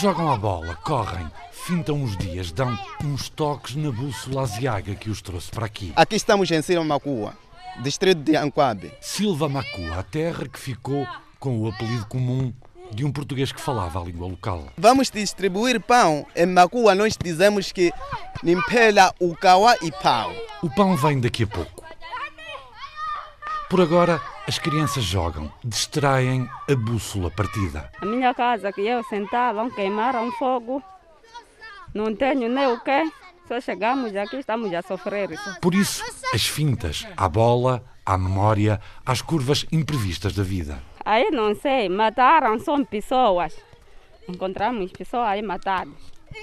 Jogam a bola, correm, fintam os dias, dão uns toques na bússola asiaga que os trouxe para aqui. Aqui estamos em Silva Macua, distrito de Anquabe. Silva Macua, a terra que ficou com o apelido comum de um português que falava a língua local. Vamos distribuir pão. Em Macua nós dizemos que Nimpela, Ukawa e pão. O pão vem daqui a pouco. Por agora, as crianças jogam, distraem a bússola partida. A minha casa que eu sentava, queimaram fogo. Não tenho nem o quê. Só chegamos aqui, estamos a sofrer. Por isso, as fintas, à bola, à memória, às curvas imprevistas da vida. Aí não sei, mataram, são pessoas. Encontramos pessoas aí matadas.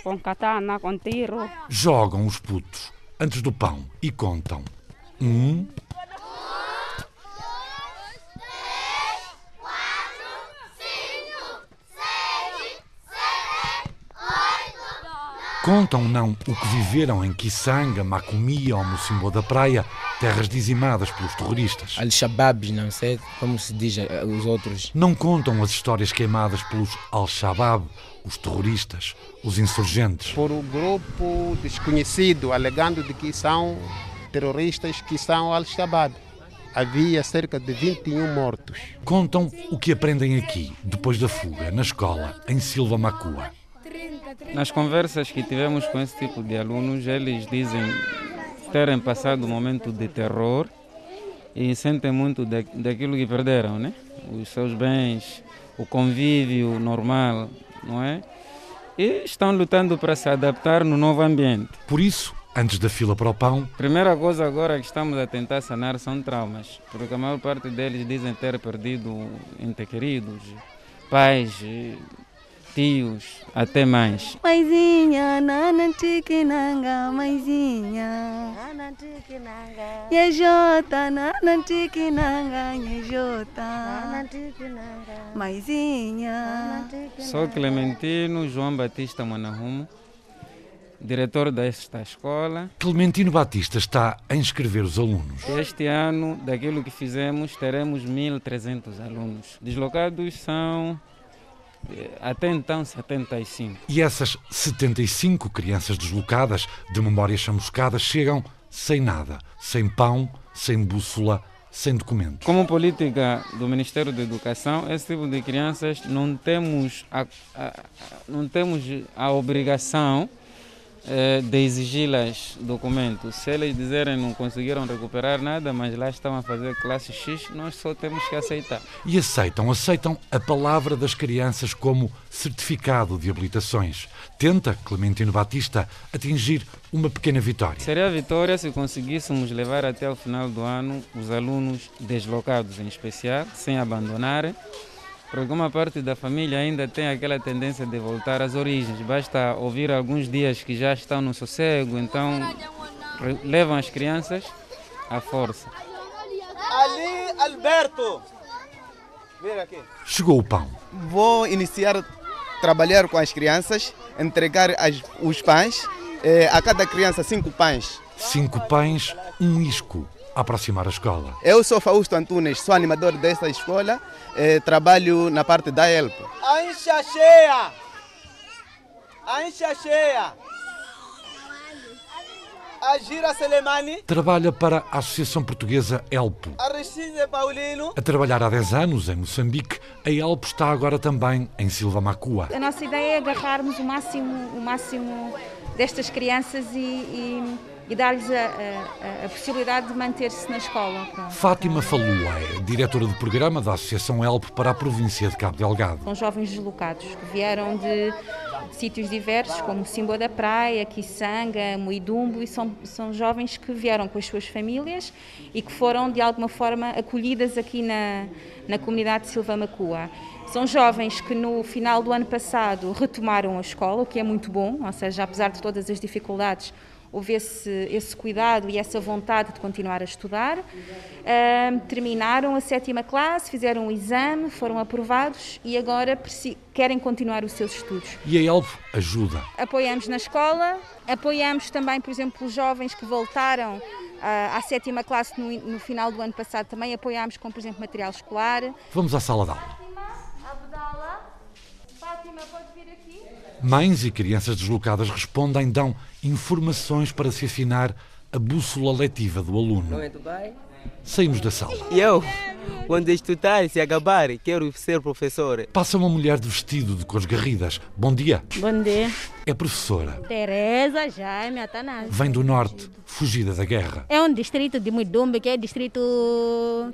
Com katana, com tiro. Jogam os putos antes do pão e contam. Um, Contam não o que viveram em Kisanga, Macomia ou Mocimboa da Praia, terras dizimadas pelos terroristas. Al-Shabaab, não sei como se diz eh, os outros. Não contam as histórias queimadas pelos Al-Shabaab, os terroristas, os insurgentes. Por um grupo desconhecido, alegando de que são terroristas que são Al-Shabaab. Havia cerca de 21 mortos. Contam o que aprendem aqui, depois da fuga, na escola, em Silva Macua. Nas conversas que tivemos com esse tipo de alunos, eles dizem terem passado um momento de terror e sentem muito da, daquilo que perderam, né? Os seus bens, o convívio normal, não é? E estão lutando para se adaptar no novo ambiente. Por isso, antes da fila para o pão, Primeira coisa agora que estamos a tentar sanar são traumas, porque a maior parte deles dizem ter perdido entes queridos, pais, tios, até mais. Maisinha, nanantiquinanga, maisinha. Yejota, nanantiquinanga, yejota. Maisinha. Sou Clementino João Batista Manahumo, diretor desta escola. Clementino Batista está a inscrever os alunos. Este ano, daquilo que fizemos, teremos 1.300 alunos. Deslocados são até então 75. E essas 75 crianças deslocadas, de memórias chamuscadas, chegam sem nada, sem pão, sem bússola, sem documento. Como política do Ministério da Educação, esse tipo de crianças não temos a- a- não temos a obrigação eh, de exigi-las documentos. Se eles dizerem não conseguiram recuperar nada, mas lá estão a fazer classe X, nós só temos que aceitar. E aceitam, aceitam a palavra das crianças como certificado de habilitações. Tenta, Clementino Batista, atingir uma pequena vitória. Seria a vitória se conseguíssemos levar até o final do ano os alunos deslocados, em especial, sem abandonarem, porque uma parte da família ainda tem aquela tendência de voltar às origens. Basta ouvir alguns dias que já estão no sossego, então levam as crianças à força. Ali, Alberto. Vira aqui. Chegou o pão. Vou iniciar a trabalhar com as crianças, entregar as- os pães. eh, a cada criança, cinco pães. Cinco pães, um isco, aproximar a escola. Eu sou Fausto Antunes, sou animador dessa escola, eh, trabalho na parte da ELP. A encha cheia! A encha cheia! A gira Selemani, Trabalha para a Associação Portuguesa ELPO. a Recife Paulino. A trabalhar há 10 anos em Moçambique, a ELPO está agora também em Silva Macua. A nossa ideia é agarrarmos o máximo, o máximo destas crianças e, e- e dar-lhes a, a- a possibilidade de manter-se na escola. Fátima Falua é diretora de programa da Associação ELPO para a província de Cabo Delgado. São jovens deslocados que vieram de, sítios diversos, como Simboa da Praia, Kisanga, Muidumbo, e são, são jovens que vieram com as suas famílias e que foram, de alguma forma, acolhidas aqui na, na comunidade de Silva Macua. São jovens que no final do ano passado retomaram a escola, o que é muito bom, ou seja, apesar de todas as dificuldades, houve esse, esse cuidado e essa vontade de continuar a estudar. Terminaram a sétima classe, fizeram o exame, foram aprovados e agora querem continuar os seus estudos. E a ELPO ajuda. Apoiamos na escola, apoiamos também, por exemplo, os jovens que voltaram ah, à sétima classe no, no final do ano passado, também apoiamos com, por exemplo, material escolar. Vamos à sala de aula. Abdala, Fátima, pode vir aqui? Mães e crianças deslocadas respondem, dão informações para se afinar a bússola letiva do aluno. Saímos da sala. Eu, quando estudar se acabar, quero ser professor. Passa uma mulher de vestido de cores garridas. Bom dia. Bom dia. É professora. Tereza Jaime Atanásio. Vem do norte, fugida da guerra. É um distrito de Muidumbe, que é distrito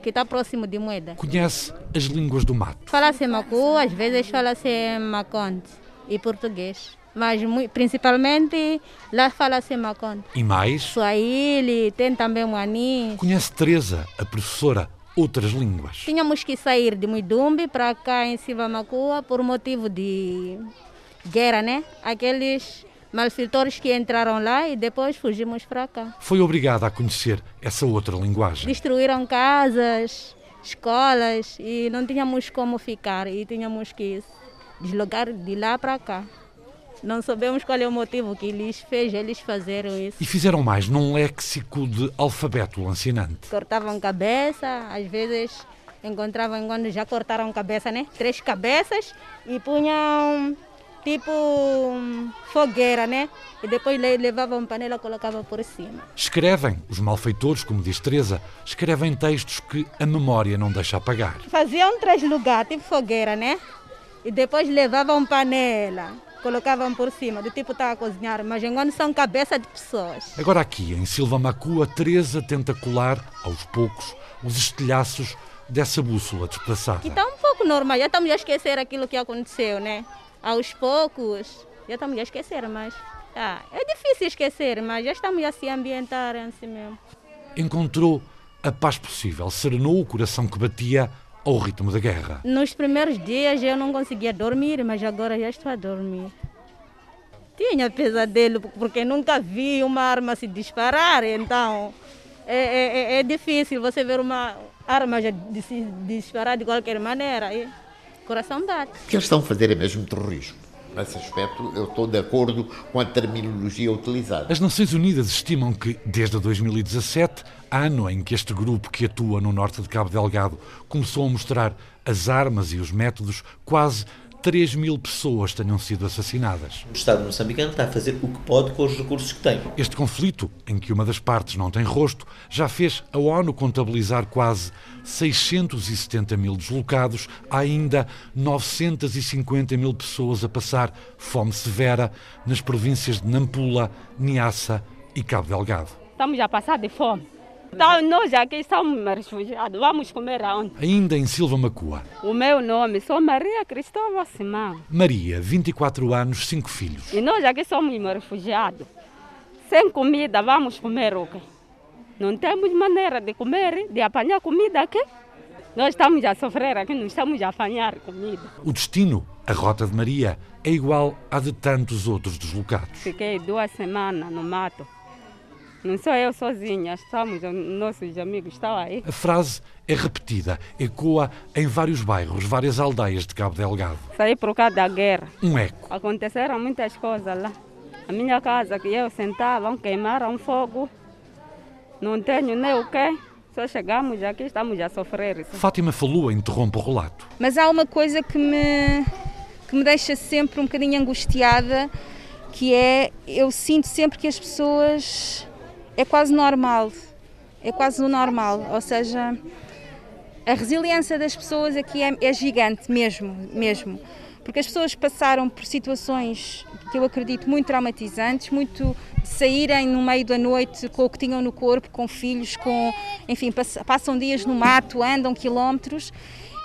que está próximo de Moeda. Conhece as línguas do mato. Fala-se Macu, às vezes fala-se Maconte e português. Mas principalmente lá fala-se Maconte. E mais? Swahili, tem também Muani. Conhece Teresa, a professora, outras línguas. Tínhamos que sair de Muidumbe para cá em Sivamacua por motivo de guerra, né? Aqueles malfeitores que entraram lá e depois fugimos para cá. Foi obrigada a conhecer essa outra linguagem. Destruíram casas, escolas e não tínhamos como ficar e tínhamos que deslocar de lá para cá. Não sabemos qual é o motivo que lhes fez eles fizeram isso. E fizeram mais num léxico de alfabeto lancinante. Cortavam cabeça, às vezes encontravam quando já cortaram cabeça, né? Três cabeças e punham tipo fogueira, né? E depois levavam panela e colocavam por cima. Escrevem, os malfeitores, como diz Teresa, escrevem textos que a memória não deixa apagar. Faziam três lugares, tipo fogueira, né? E depois levavam panela colocavam por cima, do tipo estava a cozinhar, mas enquanto são cabeça de pessoas. Agora aqui, em Silva Macua, Teresa tenta colar, aos poucos, os estilhaços dessa bússola desplaçada. Que está um pouco normal, já estamos a esquecer aquilo que aconteceu, né? Aos poucos, já estamos a esquecer, mas ah, é difícil esquecer, mas já estamos a se ambientar assim mesmo. Encontrou a paz possível, serenou o coração que batia ao ritmo da guerra. Nos primeiros dias eu não conseguia dormir, mas agora já estou a dormir. Tinha pesadelo porque nunca vi uma arma se disparar, então é, é, é difícil você ver uma arma já de se disparar de qualquer maneira. E coração bate. O que eles estão a fazer é mesmo terrorismo. Nesse aspecto, eu estou de acordo com a terminologia utilizada. As Nações Unidas estimam que, desde 2017, ano em que este grupo que atua no norte de Cabo Delgado começou a mostrar as armas e os métodos, quase 3 mil pessoas tenham sido assassinadas. O Estado moçambicano está a fazer o que pode com os recursos que tem. Este conflito, em que uma das partes não tem rosto, já fez a ONU contabilizar quase 670 mil deslocados, há ainda 950 mil pessoas a passar fome severa nas províncias de Nampula, Niassa e Cabo Delgado. Estamos a passar de fome. Então, nós aqui estamos refugiados, vamos comer aonde? Ainda em Silva Macua. O meu nome sou Maria Cristóvão Simão. Maria, 24 anos, 5 filhos. E nós aqui somos refugiados. Sem comida, vamos comer o quê? Não temos maneira de comer, de apanhar comida aqui. Nós estamos a sofrer aqui, não estamos a apanhar comida. O destino, a rota de Maria, é igual à de tantos outros deslocados. Fiquei duas semanas no mato. Não sou eu sozinha, estamos, nossos amigos estão aí. A frase é repetida, ecoa em vários bairros, várias aldeias de Cabo Delgado. Saí por causa da guerra. Um eco. Aconteceram muitas coisas lá. A minha casa que eu sentava, queimaram fogo. Não tenho nem o quê. Só chegamos aqui, estamos a sofrer. Isso. Fátima falou, interrompe o relato. Mas há uma coisa que me, que me deixa sempre um bocadinho angustiada, que é, eu sinto sempre que as pessoas é quase normal. É quase o normal. Ou seja, a resiliência das pessoas aqui é, é gigante mesmo, mesmo. Porque as pessoas passaram por situações que eu acredito muito traumatizantes, muito saírem no meio da noite com o que tinham no corpo, com filhos, com, enfim, passam dias no mato, andam quilómetros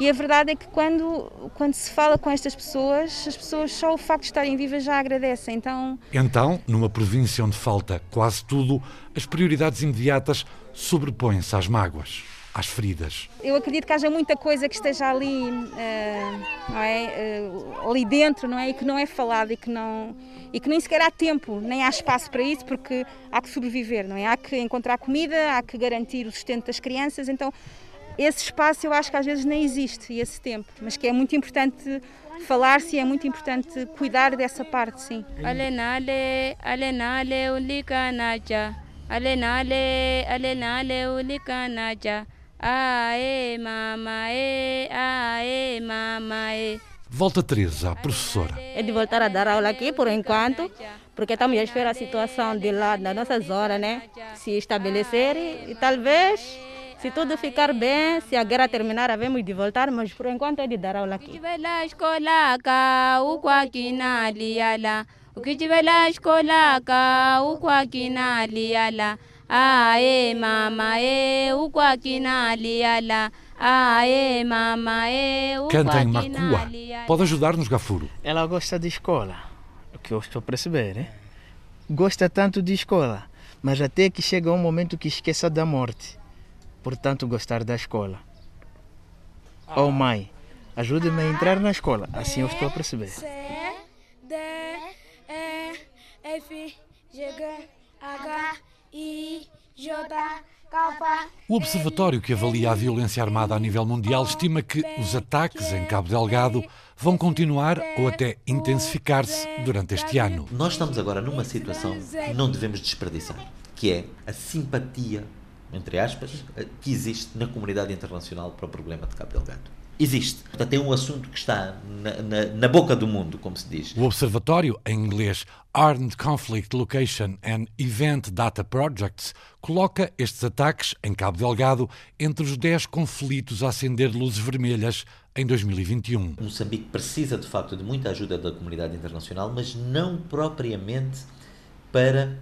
e a verdade é que quando, quando se fala com estas pessoas, as pessoas só o facto de estarem vivas já agradecem. Então, então numa província onde falta quase tudo, as prioridades imediatas sobrepõem-se às mágoas às feridas. Eu acredito que haja muita coisa que esteja ali, uh, é, uh, ali dentro, não é, e que não é falado e que não e que nem sequer há tempo nem há espaço para isso, porque há que sobreviver, não é? Há que encontrar comida, há que garantir o sustento das crianças, então esse espaço eu acho que às vezes nem existe, esse tempo, mas que é muito importante falar-se e é muito importante cuidar dessa parte, sim. Alenale, alenale, ulikanaja. Alenale, alenale, ulikanaja. Aê, mamaê, aê, mamaê. Volta Teresa, a professora. É de voltar a dar aula aqui por enquanto, porque estamos a esperar a situação de lá na nossa zona, né? Se estabelecer e, e talvez, se tudo ficar bem, se a guerra terminar, havemos de voltar, mas por enquanto é de dar aula aqui. ukijivela xikolaka ukwakina liyala ae mama e ukwakina liyala ae mama e Canta em Macua. Pode ajudar-nos, Gafuro? Ela gosta de escola, o que eu estou a perceber, né? Gosta tanto de escola, mas até que chega um momento que esqueça da morte. Portanto, gostar da escola. Oh mãe, ajude-me a entrar na escola, assim eu estou a perceber. F, G, H, I, J, K, O observatório que avalia a violência armada a nível mundial estima que os ataques em Cabo Delgado vão continuar ou até intensificar-se durante este ano. Nós estamos agora numa situação que não devemos desperdiçar, que é a simpatia, entre aspas, que existe na comunidade internacional para o problema de Cabo Delgado existe. Portanto, é um assunto que está na, na, na, boca do mundo, como se diz. O Observatório, em inglês Armed Conflict Location and Event Data Projects, coloca estes ataques em Cabo Delgado entre os 10 conflitos a acender luzes vermelhas em 2021. Moçambique precisa, de facto, de muita ajuda da comunidade internacional, mas não propriamente para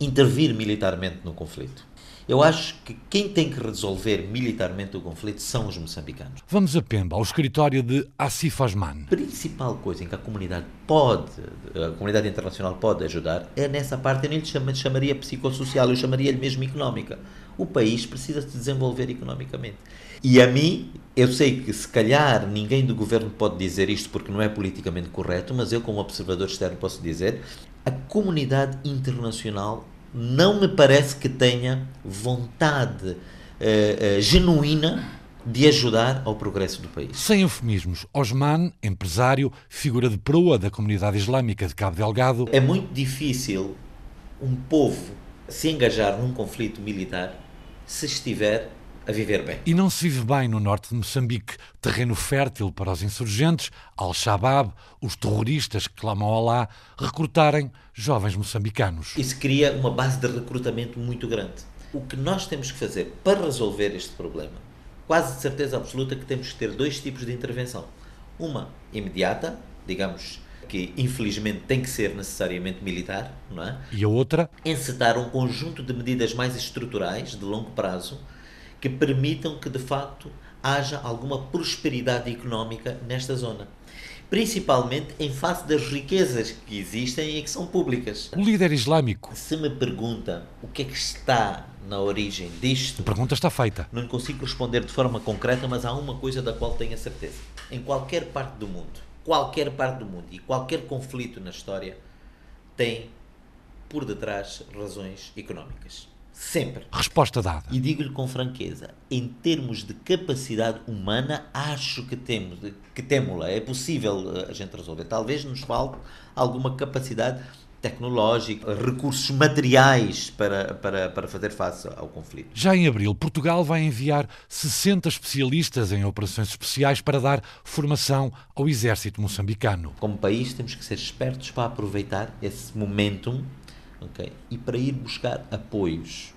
intervir militarmente no conflito. Eu acho que quem tem que resolver militarmente o conflito são os moçambicanos. Vamos a Pemba, ao escritório de Asif Osman. A principal coisa em que a comunidade pode, a comunidade internacional pode ajudar, é nessa parte, eu nem lhe chamaria psicossocial, eu chamaria-lhe mesmo económica. O país precisa se desenvolver economicamente. E a mim, eu sei que se calhar ninguém do governo pode dizer isto porque não é politicamente correto, mas eu, como observador externo, posso dizer: a comunidade internacional não me parece que tenha vontade uh, uh, genuína de ajudar ao progresso do país. Sem eufemismos, Osman, empresário, figura de proa da comunidade islâmica de Cabo Delgado. É muito difícil um povo se engajar num conflito militar se estiver a viver bem. E não se vive bem no norte de Moçambique, terreno fértil para os insurgentes, Al-Shabaab, os terroristas que clamam Alá, recrutarem jovens moçambicanos. Isso cria uma base de recrutamento muito grande. O que nós temos que fazer para resolver este problema, quase de certeza absoluta que temos que ter dois tipos de intervenção. Uma imediata, digamos, que infelizmente tem que ser necessariamente militar, não é? E a outra? Encetar um conjunto de medidas mais estruturais, de longo prazo, que permitam que de facto haja alguma prosperidade económica nesta zona. Principalmente em face das riquezas que existem e que são públicas. O líder islâmico. Se me pergunta o que é que está na origem disto. A pergunta está feita. Não consigo responder de forma concreta, mas há uma coisa da qual tenho a certeza. Em qualquer parte do mundo, qualquer parte do mundo e qualquer conflito na história tem por detrás razões económicas. Sempre. Resposta dada. E digo-lhe com franqueza, em termos de capacidade humana, acho que temos, que temos-la, é possível eh, a gente resolver. Talvez nos falte alguma capacidade tecnológica, recursos materiais para, para, para fazer face ao conflito. Já em abril, Portugal vai enviar 60 especialistas em operações especiais para dar formação ao exército moçambicano. Como país, temos que ser espertos para aproveitar esse momentum okay? e para ir buscar apoios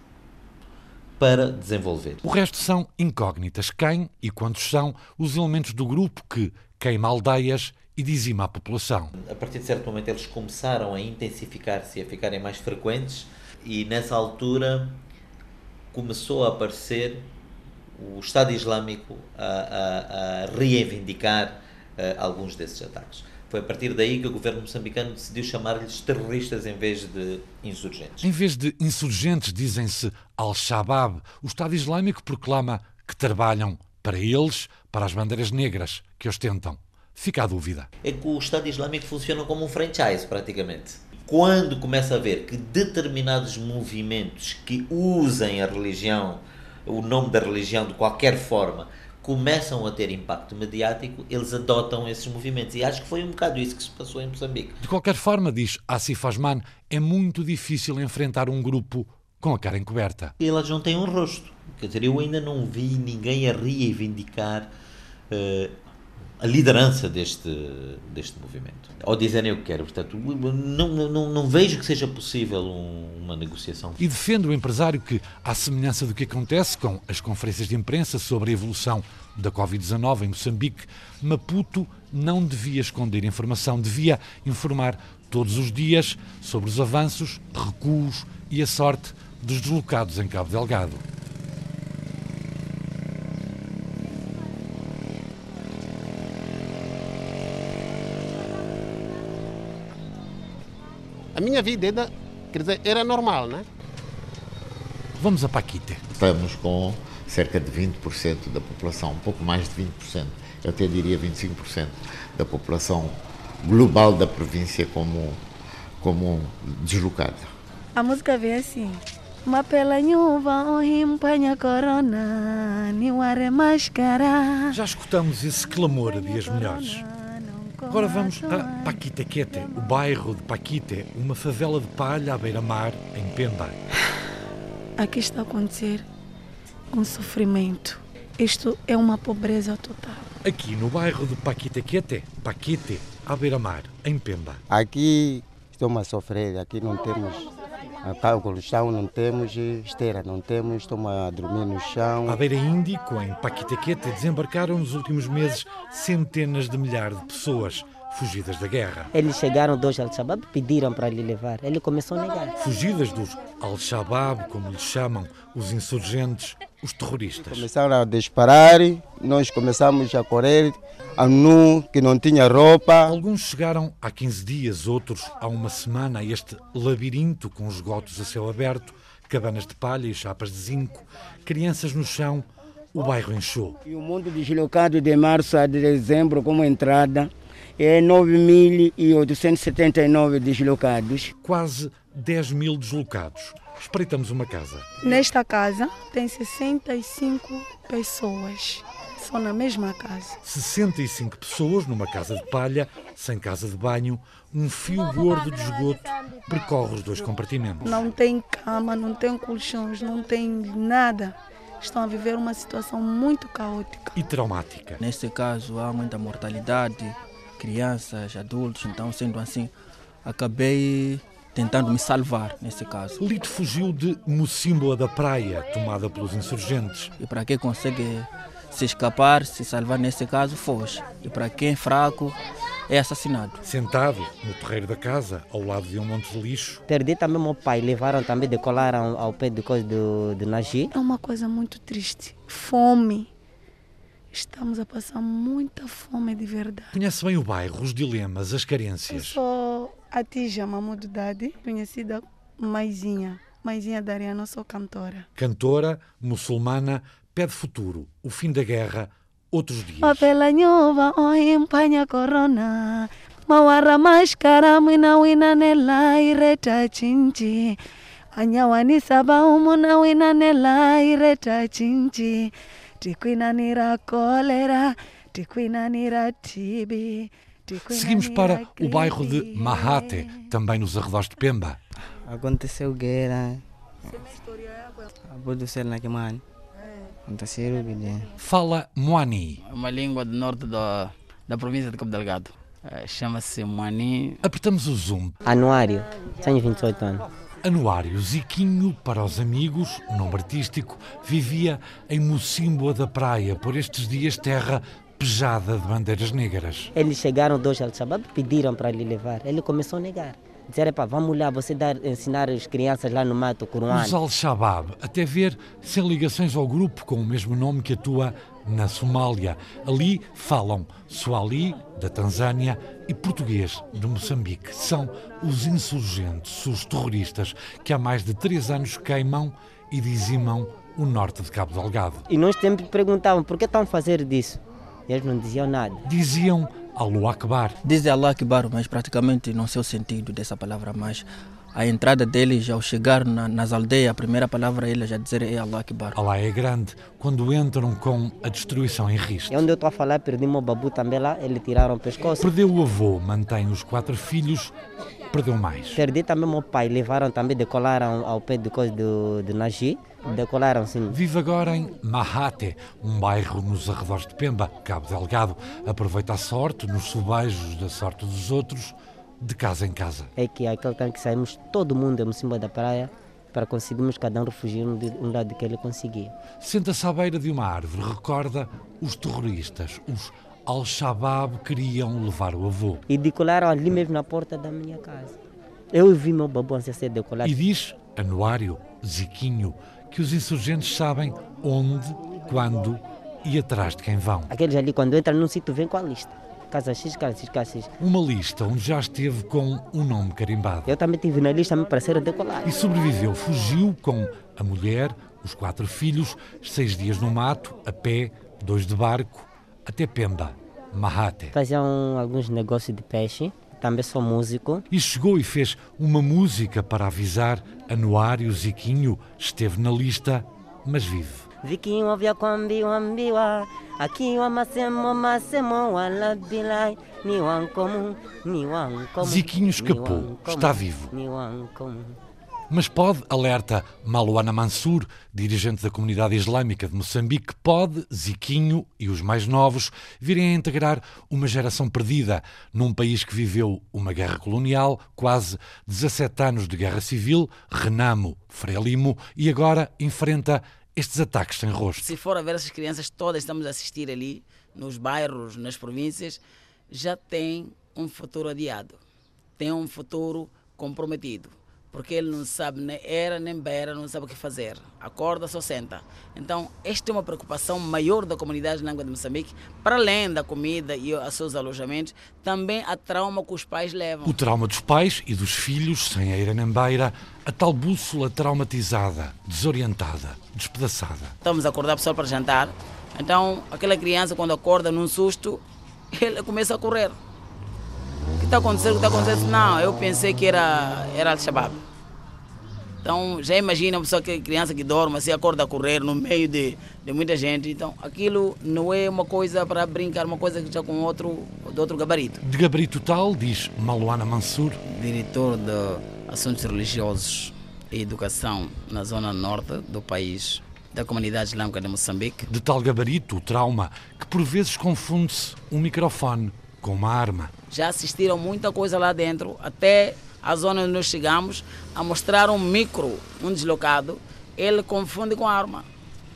para desenvolver. O resto são incógnitas. Quem e quantos são os elementos do grupo que queima aldeias e dizima a população? A partir de certo momento eles começaram a intensificar-se e a ficarem mais frequentes e nessa altura começou a aparecer o Estado Islâmico a, a, a reivindicar uh, alguns desses ataques. Foi a partir daí que o governo moçambicano decidiu chamar-lhes terroristas em vez de insurgentes. Em vez de insurgentes, dizem-se Al-Shabaab. O Estado Islâmico proclama que trabalham para eles, para as bandeiras negras que ostentam. Fica a dúvida. É que o Estado Islâmico funciona como um franchise, praticamente. Quando começa a ver que determinados movimentos que usem a religião, o nome da religião de qualquer forma, começam a ter impacto mediático, eles adotam esses movimentos. E acho que foi um bocado isso que se passou em Moçambique. De qualquer forma, diz Asif Osman, é muito difícil enfrentar um grupo com a cara encoberta. Elas não têm um rosto. Quer dizer, eu ainda não vi ninguém a reivindicar uh, a liderança deste, deste movimento. Ao dizerem o que quero, portanto, não, não, não vejo que seja possível um, uma negociação. E defende o empresário que, à semelhança do que acontece com as conferências de imprensa sobre a evolução da Covid-19 em Moçambique, Maputo não devia esconder informação, devia informar todos os dias sobre os avanços, recuos e a sorte dos deslocados em Cabo Delgado. A minha vida ainda, quer dizer, era normal, né? Vamos a Paquite. Estamos com cerca de 20% da população, um pouco mais de 20%, eu até diria 25% da população global da província como, como deslocada. A música vem assim. Mapela nyuva ohimpanha corona, niware máscara. Já escutamos esse clamor a dias melhores. Agora vamos a Paquitequete, o bairro de Paquite, uma favela de palha à beira-mar, em Pemba. Aqui está a acontecer um sofrimento. Isto é uma pobreza total. Aqui no bairro de Paquitequete, Paquite, à beira-mar, em Pemba. Aqui estamos a sofrer, aqui não temos cálculo no chão, não temos esteira, não temos, estamos a dormir no chão. À beira Índico, em Paquitequete, desembarcaram nos últimos meses centenas de milhares de pessoas fugidas da guerra. Eles chegaram dois Al-Shabaab, pediram para lhe levar. Ele começou a negar. Fugidas dos Al-Shabaab, como lhes chamam os insurgentes, os terroristas. Começaram a disparar, nós começamos a correr, a nu, que não tinha roupa. Alguns chegaram há 15 dias, outros há uma semana a este labirinto com esgotos a céu aberto, cabanas de palha e chapas de zinco, crianças no chão, o bairro encheu. E o mundo deslocado de março a dezembro como entrada é 9.879 deslocados. Quase 10 mil deslocados. Espreitamos uma casa. Nesta casa tem 65 pessoas. Só na mesma casa. 65 pessoas numa casa de palha, sem casa de banho, um fio gordo de esgoto percorre os dois compartimentos. Não tem cama, não tem colchões, não tem nada. Estão a viver uma situação muito caótica e traumática. Neste caso, há muita mortalidade, crianças, adultos, então, sendo assim, acabei tentando me salvar nesse caso. Lito fugiu de Mocímboa da Praia, tomada pelos insurgentes. E para quem consegue se escapar, se salvar nesse caso, foge. E para quem é fraco, é assassinado. Sentado no terreiro da casa, ao lado de um monte de lixo. Perdi também meu pai, levaram também, decolaram ao pé de coisa do, do Nagi. É uma coisa muito triste. Fome. Estamos a passar muita fome de verdade. Conhece bem o bairro, os dilemas, as carências. Eu sou a Tija Mamudo Dadi, conhecida Maisinha. Maisinha da Ariana, sou cantora. Cantora, muçulmana, pede futuro, o fim da guerra, outros dias. Papela nyova oimpanha corona. Mawara mashkara mwina wina nela ireta chinchi. Anyawani saba umuna wina nela ireta chinchi. Tiquinanira cólera, tiquinanira tibi. Seguimos para o bairro de Mahate, também nos arredores de Pemba. Aconteceu guerra. Pode ser na que mãe. Fala Moani. É uma língua do norte da, da província de Cabo Delgado. Chama-se Moani. Apertamos o zoom. Anuário, tenho 28 anos. Anuário Ziquinho, para os amigos, nome artístico, vivia em Mocímboa da Praia, por estes dias terra pejada de bandeiras negras. Eles chegaram dois Al-Shabaab, pediram para lhe levar. Ele começou a negar. Disseram, pá, vamos lá, você dar, ensinar as crianças lá no mato, Coruano. Os Al-Shabaab, até ver, sem ligações ao grupo com o mesmo nome que atua na Somália. Ali falam Swahili, da Tanzânia, e português, de Moçambique. São os insurgentes, os terroristas, que há mais de três anos queimam e dizimam o norte de Cabo Delgado. E nós sempre perguntavam, por que estão a fazer disso? E eles não diziam nada. Diziam Allahu Akbar. Dizem Allah Akbar, mas praticamente não sei o sentido dessa palavra, mas a entrada deles ao chegar na, nas aldeias, a primeira palavra eles já dizer é Allah Akbar. Allah é grande quando entram com a destruição em risco. É onde eu estou a falar, perdi meu babu também lá, eles tiraram o pescoço. Perdeu o avô, mantém os quatro filhos, perdeu mais. Perdi também meu pai, levaram também, decolaram ao pé de coisa do, do Nagi, decolaram sim. Vive agora em Mahate, um bairro nos arredores de Pemba, Cabo Delgado. Aproveita a sorte nos subejos da sorte dos outros de casa em casa. É que aquele tempo que saímos, todo mundo em cima da praia para conseguirmos cada um refugir um lado que ele conseguia. Senta-se à beira de uma árvore, recorda os terroristas, os Al-Shabaab queriam levar o avô. E decolaram ali mesmo na porta da minha casa. Eu vi meu babão ser decolado. E diz Anuário, Ziquinho, que os insurgentes sabem onde, quando e atrás de quem vão. Aqueles ali, quando entram num sítio, vêm com a lista casa X, casa X, casa X. Uma lista onde já esteve com um nome carimbado. Eu também tive na lista, me pareceram decolar. E sobreviveu, fugiu com a mulher, os quatro filhos, seis dias no mato, a pé, dois de barco, até Pemba, Mahate. Faziam alguns negócios de peixe, também sou músico. E chegou e fez uma música para avisar Anuário Ziquinho, esteve na lista, mas vive. Ziquinho vya kwambi wambiwa akiwa masemo masemo wala bilai ni wankomu ni wankomu Ziquinho escapou, está vivo. Mas pode, alerta Maluana Mansur, dirigente da comunidade islâmica de Moçambique, pode Ziquinho e os mais novos virem a integrar uma geração perdida num país que viveu uma guerra colonial, quase 17 anos de guerra civil, Renamo, Frelimo, e agora enfrenta estes ataques sem rosto. Se for a ver essas crianças todas estamos a assistir ali, nos bairros, nas províncias, já tem um futuro adiado, tem um futuro comprometido porque ele não sabe nem era nem beira, não sabe o que fazer. Acorda, só senta. Então, esta é uma preocupação maior da comunidade língua de Moçambique, para além da comida e os seus alojamentos, também a trauma que os pais levam. O trauma dos pais e dos filhos, sem nem beira, a tal bússola traumatizada, desorientada, despedaçada. Estamos a acordar pessoal para jantar, então aquela criança quando acorda num susto, ele começa a correr. O que está acontecendo? O que está acontecendo? Não, eu pensei que era, era Al-Shabaab. Então, já imagina uma pessoa que criança que dorme, assim, acorda a correr no meio de, de muita gente. Então, aquilo não é uma coisa para brincar, uma coisa que já com outro, de outro gabarito. De gabarito tal, diz Maluana Mansur. Diretor de Assuntos Religiosos e Educação na zona norte do país, da comunidade islâmica de Moçambique. De tal gabarito, o trauma, que por vezes confunde-se um microfone com uma arma. Já assistiram muita coisa lá dentro, até a zona onde nós chegamos, a mostrar um micro, um deslocado, ele confunde com arma.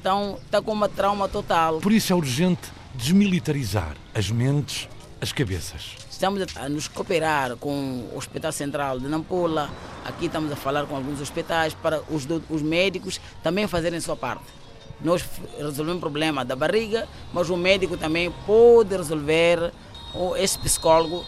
Então está com uma trauma total. Por isso é urgente desmilitarizar as mentes, as cabeças. Estamos a nos cooperar com o Hospital Central de Nampula, aqui estamos a falar com alguns hospitais para os, os médicos também fazerem sua parte. Nós resolvemos o problema da barriga, mas o médico também pode resolver, ou esse psicólogo,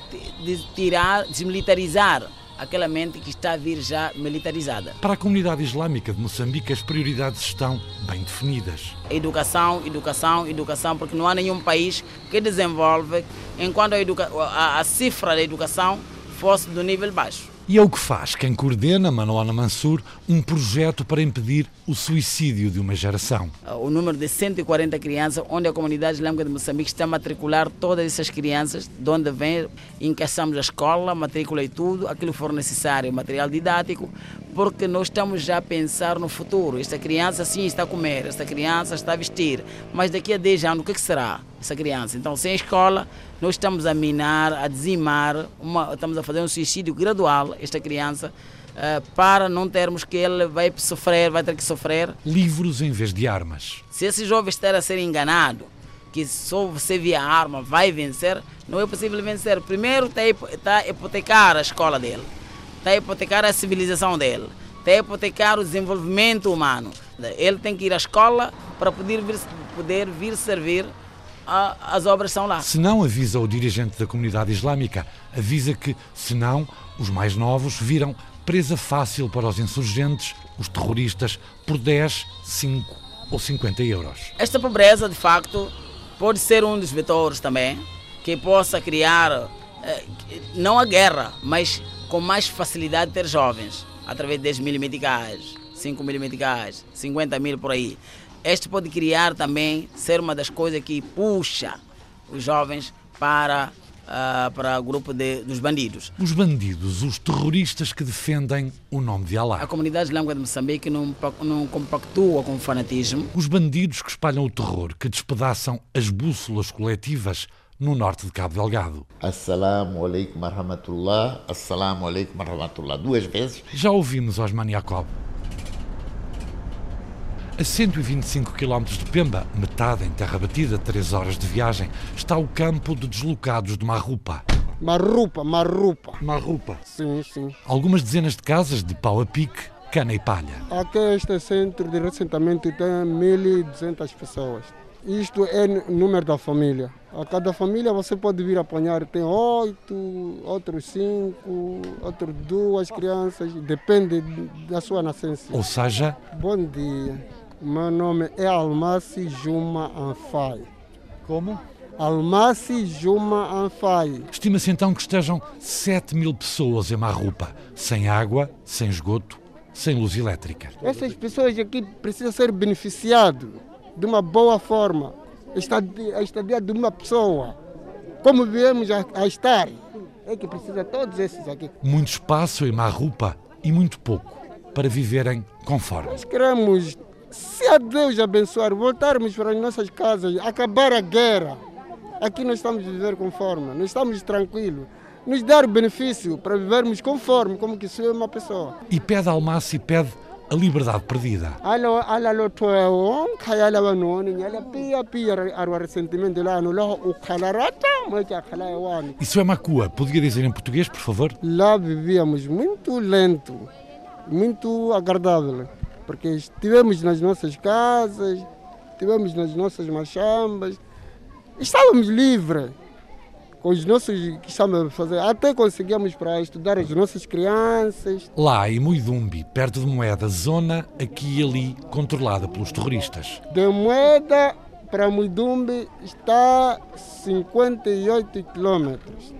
tirar, desmilitarizar aquela mente que está a vir já militarizada. Para a comunidade islâmica de Moçambique, as prioridades estão bem definidas. Educação, educação, educação, porque não há nenhum país que desenvolve enquanto a, a, a cifra da educação fosse do nível baixo. E é o que faz quem coordena, Manuana Mansur, um projeto para impedir o suicídio de uma geração. O número de 140 crianças, onde a comunidade islâmica de Moçambique está a matricular todas essas crianças, de onde vem, encaixamos a escola, matrícula e tudo, aquilo que for necessário, material didático, porque nós estamos já a pensar no futuro. Esta criança sim está a comer, esta criança está a vestir, mas daqui a 10 anos o que, é que será essa criança? Então, sem escola, nós estamos a minar, a dizimar, uma, estamos a fazer um suicídio gradual, esta criança, uh, para não termos que ele vai sofrer, vai ter que sofrer. Livros em vez de armas. Se esse jovem está a ser enganado, que só você via arma vai vencer, não é possível vencer. Primeiro está tá a hipotecar a escola dele, está a hipotecar a civilização dele, está a hipotecar o desenvolvimento humano. Ele tem que ir à escola para poder vir, poder vir servir as obras são lá. Se não avisa o dirigente da comunidade islâmica, avisa que, se não, os mais novos viram presa fácil para os insurgentes, os terroristas, por 10, 5 ou 50 euros. Esta pobreza, de facto, pode ser um dos vetores também que possa criar, eh, não a guerra, mas com mais facilidade ter jovens. através de 10 mil meticais, 5 mil meticais, 50 mil por aí. Este pode criar também, ser uma das coisas que puxa os jovens para, uh, para o grupo de, dos bandidos. Os bandidos, os terroristas que defendem o nome de Alá. A comunidade islâmica de Moçambique não, não compactua com o fanatismo. Os bandidos que espalham o terror, que despedaçam as bússolas coletivas no norte de Cabo Delgado. Assalamu alaikum rahmatullah, assalamu alaikum rahmatullah, duas vezes. Já ouvimos Osman Jacob. A 125 km de Pemba, metade em terra batida, 3 horas de viagem, está o campo de deslocados de Marrupa. Marrupa, Marrupa. Marrupa. Sim, sim. Algumas dezenas de casas de pau a pique, cana e palha. Aqui este centro de ressentamento tem 1.200 pessoas. Isto é o número da família. A cada família você pode vir apanhar, tem oito, outros cinco, outros duas crianças, depende da sua nascença. Ou seja... Bom dia. Meu nome é Almaci Juma Anfai. Como? Almaci Juma Anfai. Estima-se então que estejam 7 mil pessoas em Marrupa, sem água, sem esgoto, sem luz elétrica. Essas pessoas aqui precisam ser beneficiadas de uma boa forma. A estadia de uma pessoa. Como viemos a, a estar. É que precisa todos esses aqui. Muito espaço em Marrupa e muito pouco para viverem conforme. Nós queremos se a Deus abençoar, voltarmos para as nossas casas, acabar a guerra, aqui nós estamos a viver conforme, nós estamos tranquilos. Nos dar benefício para vivermos conforme, como que sou uma pessoa. E pede ao e pede a liberdade perdida. Isso é macua. Podia dizer em português, por favor? Lá vivíamos muito lento, muito agradável porque estivemos nas nossas casas, estivemos nas nossas machambas, estávamos livres com os nossos que estamos a fazer, até conseguimos para estudar as nossas crianças. Lá em Muidumbi, perto de Moeda, zona aqui e ali controlada pelos terroristas. De Moeda para Muidumbi está 58 quilômetros.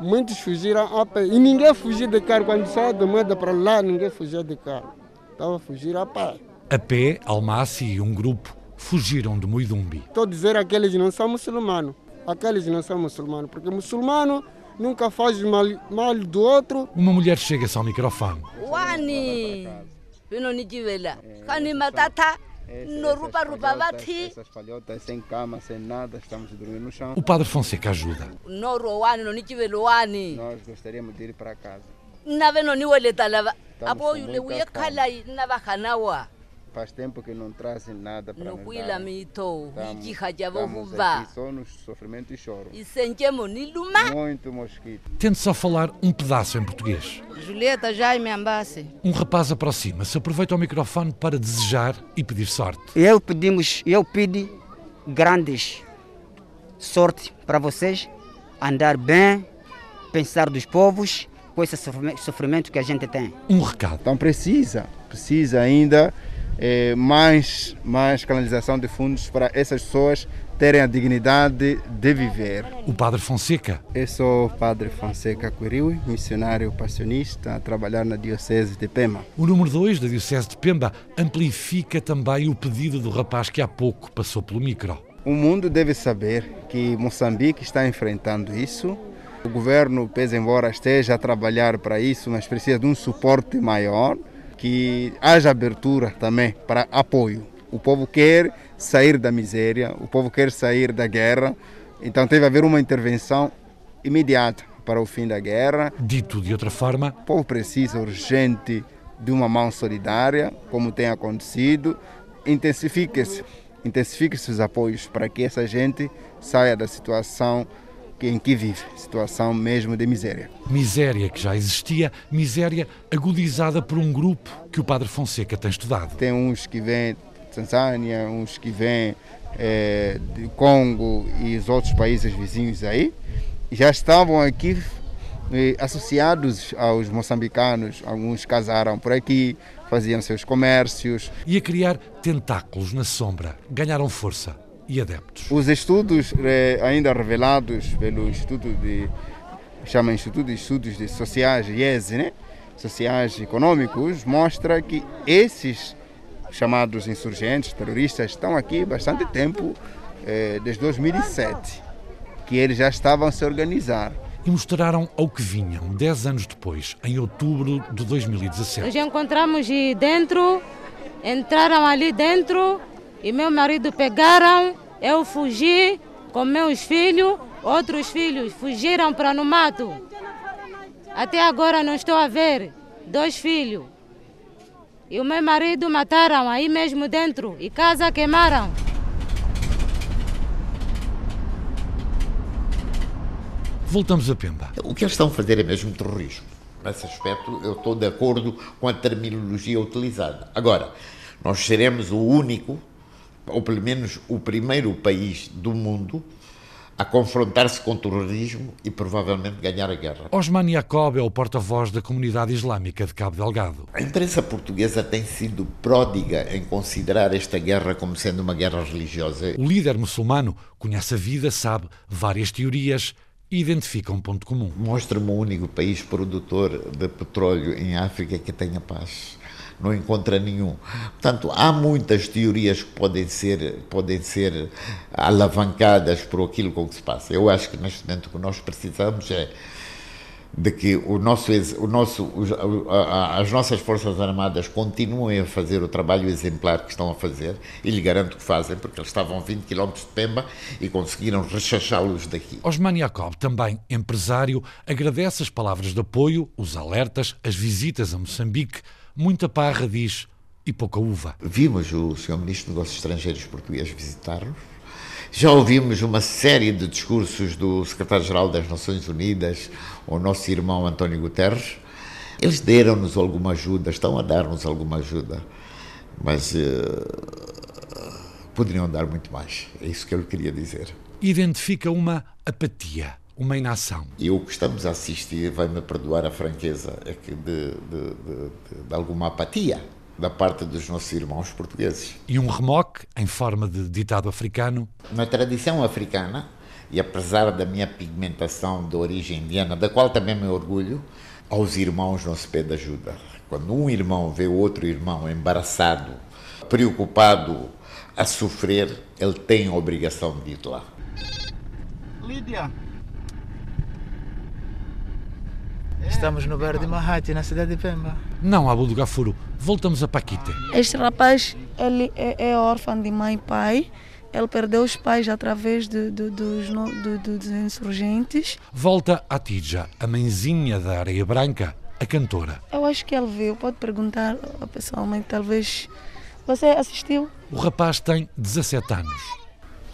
Muitos fugiram a pé e ninguém fugiu de carro. Quando saiu de Moeda para lá, ninguém fugiu de carro. Estava a fugir a pé. A pé, Almaci e um grupo fugiram de Muidumbi. Estou a dizer aqueles não são muçulmanos. Aqueles não são muçulmanos, porque muçulmano nunca faz mal, mal do outro. Uma mulher chega-se ao microfone. Wani. No rupa rupa bati. Essas palhotas sem cama, sem nada, estamos dormindo no chão. O padre Fonseca ajuda. No roani, no nichivelwani. Nós gostaríamos de ir para casa. Nave no niweleta lava. Apo yule uye khala nava khanawa. Faz tempo que não trazem nada para nós. Nukwila mito, ikiha huva. aqui só no sofrimento e choro. Isenjemo niluma. Muito mosquito. Tente só falar um pedaço em português. Julieta Jaime Ambassi. Um rapaz aproxima-se, aproveita o microfone para desejar e pedir sorte. Eu pedimos, eu pedi grandes sorte para vocês, andar bem, pensar dos povos, com esse sofrime- sofrimento que a gente tem. Um recado. Então precisa, precisa ainda eh, mais, mais canalização de fundos para essas pessoas terem a dignidade de viver. O padre Fonseca. Eu sou o padre Fonseca Quiriui, missionário passionista a trabalhar na Diocese de Pema. O número 2 da Diocese de Pemba amplifica também o pedido do rapaz que há pouco passou pelo micro. O mundo deve saber que Moçambique está enfrentando isso. O governo, pese embora esteja a trabalhar para isso, mas precisa de um suporte maior, que haja abertura também para apoio. O povo quer sair da miséria, o povo quer sair da guerra, então deve haver uma intervenção imediata para o fim da guerra. Dito de outra forma, O povo precisa urgente de uma mão solidária, como tem acontecido. Intensifique-se, intensifique-se os apoios para que essa gente saia da situação em que vive, situação mesmo de miséria. miséria que já existia, miséria agudizada por um grupo que o padre Fonseca tem estudado. Tem uns que vêm de Tanzânia, uns que vêm eh, de Congo e os outros países vizinhos aí. Já estavam aqui eh, associados aos moçambicanos, alguns casaram por aqui, faziam seus comércios. E a criar tentáculos na sombra, ganharam força e adeptos. Os estudos eh, ainda revelados pelo Instituto de chama Instituto de Estudos de Sociais, IESE, né? sociais e econômicos mostra que esses chamados insurgentes, terroristas, estão aqui há bastante tempo, eh, desde 2007, que eles já estavam a se organizar. E mostraram ao que vinham 10 anos depois, em outubro de 2017. Nós encontramos dentro, entraram ali dentro e meu marido pegaram, eu fugi com meus filhos, outros filhos fugiram para no mato. Até agora não estou a ver dois filhos. E o meu marido mataram aí mesmo dentro e casa queimaram. Voltamos a Pemba. O que eles estão a fazer é mesmo terrorismo. Nesse aspecto, eu estou de acordo com a terminologia utilizada. Agora, nós seremos o único, ou pelo menos o primeiro país do mundo a confrontar-se com o terrorismo e provavelmente ganhar a guerra. Osman Jacob é o porta-voz da comunidade islâmica de Cabo Delgado. A imprensa portuguesa tem sido pródiga em considerar esta guerra como sendo uma guerra religiosa. O líder muçulmano conhece a vida, sabe várias teorias e identifica um ponto comum. Mostra-me o único país produtor de petróleo em África que tenha paz não encontra nenhum. Portanto, há muitas teorias que podem ser, podem ser alavancadas por aquilo com que se passa. Eu acho que neste momento o que nós precisamos é de que o nosso, o nosso, as nossas Forças Armadas continuem a fazer o trabalho exemplar que estão a fazer, e lhe garanto que fazem, porque eles estavam a 20 km de Pemba e conseguiram rechachá-los daqui. Osman Jacob, também empresário, agradece as palavras de apoio, os alertas, as visitas a Moçambique, muita parra, diz, e pouca uva. Vimos o Sr. Ministro dos Negócios Estrangeiros português visitar-nos. Já ouvimos uma série de discursos do Secretário-Geral das Nações Unidas, o nosso irmão António Guterres. Eles deram-nos alguma ajuda, estão a dar-nos alguma ajuda, mas uh, poderiam dar muito mais. É isso que eu queria dizer. Identifica uma apatia uma inação. E o que estamos a assistir, vai-me perdoar a franqueza, é que de, de, de, de, alguma apatia da parte dos nossos irmãos portugueses. E um remoque em forma de ditado africano. Na tradição africana, e apesar da minha pigmentação de origem indiana, da qual também me orgulho, aos irmãos não se pede ajuda. Quando um irmão vê outro irmão embaraçado, preocupado a sofrer, ele tem a obrigação de ir lá. Lídia, Estamos no bar de Mahati, na cidade de Pemba. Não, Abu do Gafuro. Voltamos a Paquite. Este rapaz, ele é, é órfão de mãe e pai. Ele perdeu os pais através de, de, dos, de, dos insurgentes. Volta a Tija, a mãezinha da Areia Branca, a cantora. Eu acho que ele viu. Pode perguntar pessoalmente, talvez. Você assistiu? O rapaz tem 17 anos.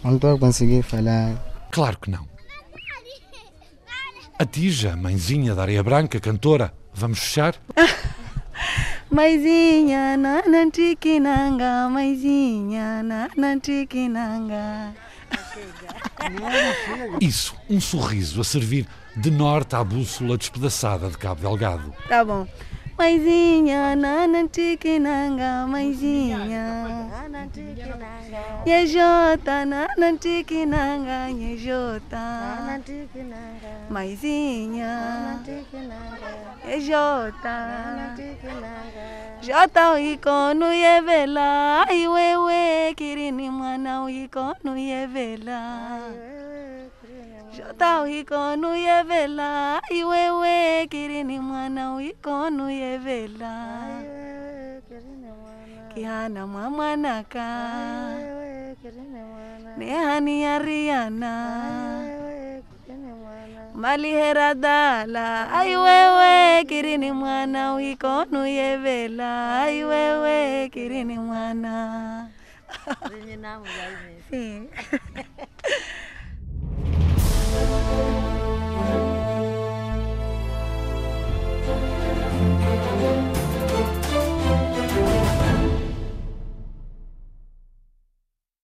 Não estou a conseguir falar. Claro que não. A Tija, mãezinha da Areia Branca, cantora. Vamos fechar? mãezinha, nanantiquinanga, mãezinha, nanantiquinanga. Isso, um sorriso a servir de norte à bússola despedaçada de Cabo Delgado. Tá bom. Mãezinha, nanantiquinanga, mãezinha. Yejota, nanantiquinanga, yejota. Mãezinha, yejota. Jota uikono yevela, iwewe kirini mwana uikono yevela. Jota uikonu yevela iwewe kirini mwana uikonu yevela kihana mwa mwanaka. Nehani yariana malihera dala aiwewe kirini mwana. Uikonu yevela aiwewe kirini mwana.